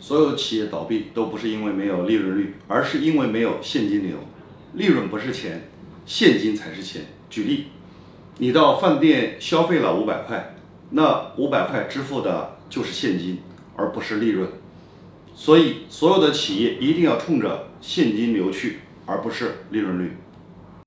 所有企业倒闭都不是因为没有利润率而是因为没有现金流。利润不是钱现金才是钱。举例你到饭店消费了五百块那五百块支付的就是现金而不是利润。所以所有的企业一定要冲着现金流去而不是利润率。